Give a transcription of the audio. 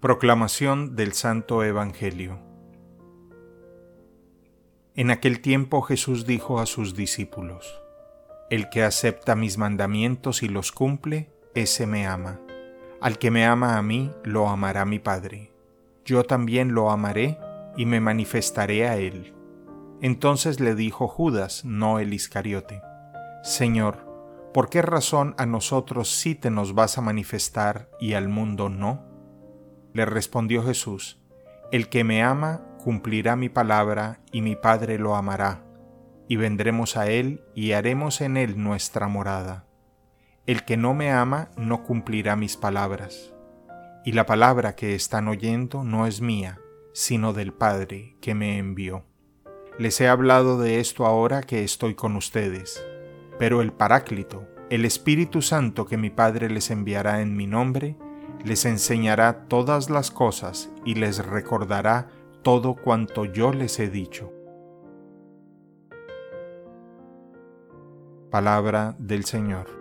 Proclamación del Santo Evangelio En aquel tiempo Jesús dijo a sus discípulos, El que acepta mis mandamientos y los cumple, ese me ama. Al que me ama a mí, lo amará mi Padre. Yo también lo amaré y me manifestaré a él. Entonces le dijo Judas, no el Iscariote, Señor, ¿por qué razón a nosotros sí te nos vas a manifestar y al mundo no? Le respondió Jesús, El que me ama cumplirá mi palabra y mi Padre lo amará, y vendremos a él y haremos en él nuestra morada. El que no me ama no cumplirá mis palabras, y la palabra que están oyendo no es mía, sino del Padre que me envió. Les he hablado de esto ahora que estoy con ustedes, pero el Paráclito, el Espíritu Santo que mi Padre les enviará en mi nombre, les enseñará todas las cosas y les recordará todo cuanto yo les he dicho. Palabra del Señor.